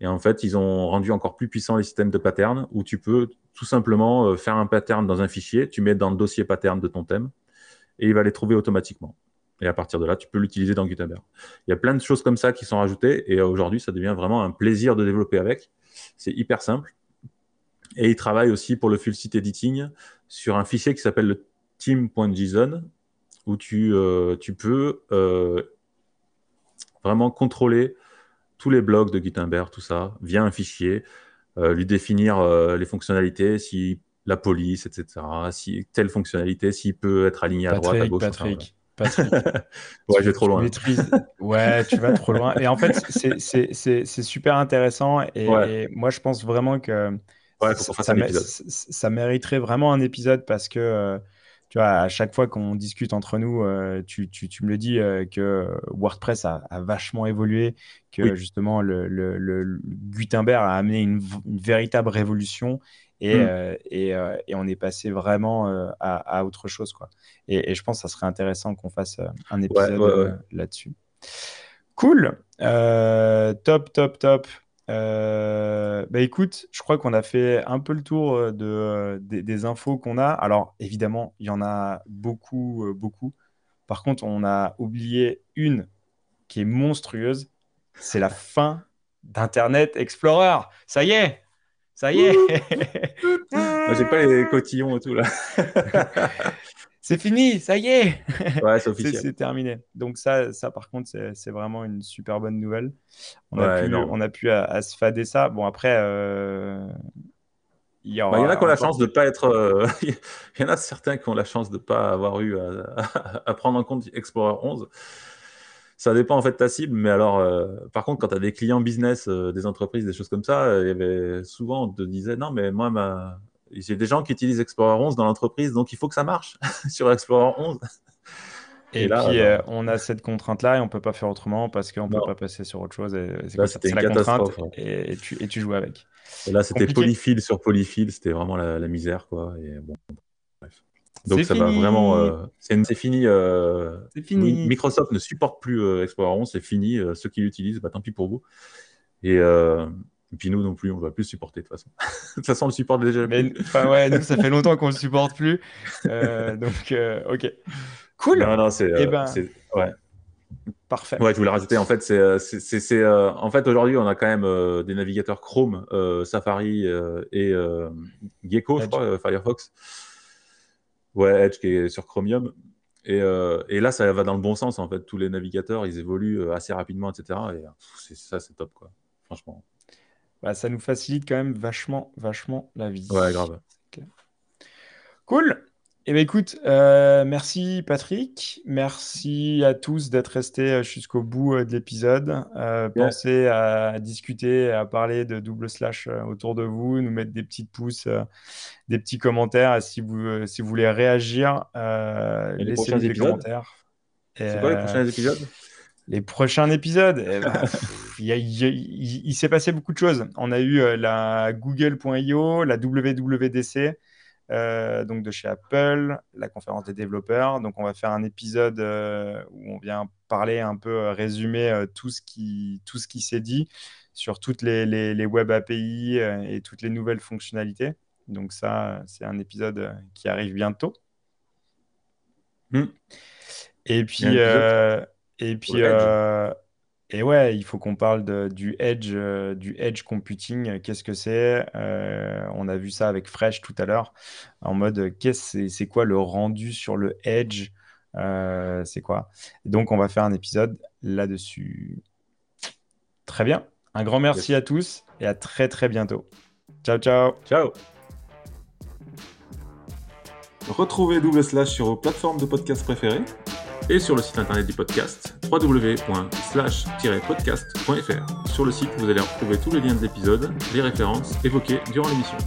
Et en fait, ils ont rendu encore plus puissant les systèmes de patterns où tu peux tout simplement faire un pattern dans un fichier, tu mets dans le dossier pattern de ton thème et il va les trouver automatiquement. Et à partir de là, tu peux l'utiliser dans Gutenberg. Il y a plein de choses comme ça qui sont rajoutées et aujourd'hui, ça devient vraiment un plaisir de développer avec. C'est hyper simple. Et il travaille aussi pour le full site editing sur un fichier qui s'appelle le team.json où tu, euh, tu peux euh, vraiment contrôler tous les blocs de Gutenberg, tout ça, via un fichier, euh, lui définir les fonctionnalités, si la police, etc., si telle fonctionnalité, s'il peut être aligné à droite, à gauche. Patrick, Patrick. *laughs* ouais, je vais trop loin. Ouais, tu vas trop loin. Et en fait, c'est super intéressant. Et, moi, je pense vraiment que ouais, ça, ça, ça, mériterait vraiment un épisode parce que tu vois, à chaque fois qu'on discute entre nous, euh, tu, tu, tu, me le dis euh, que WordPress a, a, vachement évolué, que justement le, le, le, Gutenberg a amené une, une véritable révolution et, mm. euh, et, et, on est passé vraiment à, à, autre chose. Quoi. Et, et, je pense que ça serait intéressant qu'on fasse un épisode là-dessus. Cool, top, top, top. Euh, bah écoute, je crois qu'on a fait un peu le tour euh, de, euh, des, infos qu'on a. Alors évidemment, il y en a beaucoup, beaucoup. Par contre, on a oublié une qui est monstrueuse. C'est la fin d'Internet Explorer. Ça y est, ça y est. J'ai pas les cotillons et tout là. *laughs* c'est fini, ça y est. Ouais, c'est officiel. c'est terminé. Donc ça, ça par contre, c'est vraiment une super bonne nouvelle. On a pu, on a pu à, se fader ça. Bon après, euh, il y, bah, y, en a qui ont la chance de pas être. Euh, *laughs* il y en a certains qui ont la chance de pas avoir eu à, *laughs* prendre en compte Explorer 11. Ça dépend en fait de ta cible, mais alors, euh, par contre, quand tu as des clients business, des entreprises, des choses comme ça, il y avait souvent, on te disait non, mais moi, ma, j'ai des gens qui utilisent Explorer 11 dans l'entreprise, donc il faut que ça marche *laughs* sur Explorer 11. Et, là, puis, euh, on a cette contrainte-là et on ne peut pas faire autrement parce qu'on ne peut pas passer sur autre chose. C'est la contrainte et, tu, et, tu, joues avec. Et là, c'était polyfile sur polyfile, c'était vraiment la, misère. Quoi. Et bon. Donc ça va vraiment. Euh, c'est fini. Euh, fini. Microsoft ne supporte plus Explorer 11, c'est fini. ceux qui l'utilisent, bah, tant pis pour vous. Et et puis nous non plus, on ne va plus supporter de toute façon. *laughs* de toute façon, on le supporte déjà. Mais, ouais, nous, ça fait *laughs* longtemps qu'on ne le supporte plus. Euh, donc, euh, ok. Cool. Non, non, c'est. Eh ben, ouais. Parfait. Ouais, je voulais rajouter. En fait, c'est, euh, c'est, en fait aujourd'hui, on a quand même des navigateurs Chrome, Safari et Gecko, je crois, Firefox. Ouais, Edge qui est sur Chromium. Et, et, là, ça va dans le bon sens. En fait, tous les navigateurs, ils évoluent assez rapidement, etc. Et ça, c'est top, quoi. Franchement. Bah, ça nous facilite quand même vachement, vachement la vie. Ouais, grave. Cool. Eh bien, écoute, euh, merci Patrick. Merci à tous d'être restés euh, jusqu'au bout euh, de l'épisode. Pensez à discuter, à parler de double slash autour de vous, nous mettre des petites pouces, des petits commentaires. si vous, si vous voulez réagir, laissez des commentaires. C'est quoi les prochains épisodes? les prochains épisodes, eh ben, *laughs* il, s'est passé beaucoup de choses. On a eu la Google.io, la WWDC, euh, donc de chez Apple, la conférence des développeurs. Donc, on va faire un épisode euh, où on vient parler un peu, résumer tout ce qui, tout ce qui s'est dit sur toutes les, les, web API et toutes les nouvelles fonctionnalités. Donc, ça, c'est un épisode qui arrive bientôt. Hmm. Et puis, et puis, euh, et ouais, il faut qu'on parle de, du edge, euh, du edge computing. Qu'est-ce que c'est euh, On a vu ça avec Fresh tout à l'heure, en mode qu'est-ce c'est quoi le rendu sur le edge C'est quoi? Donc, on va faire un épisode là-dessus. Très bien. Un grand merci à tous et à très très bientôt. Ciao, ciao. Ciao. Retrouvez Double Slash sur vos plateformes de podcast préférées et sur le site internet du podcast www.slash-podcast.fr. Sur le site, vous allez retrouver tous les liens des épisodes, les références évoquées durant l'émission.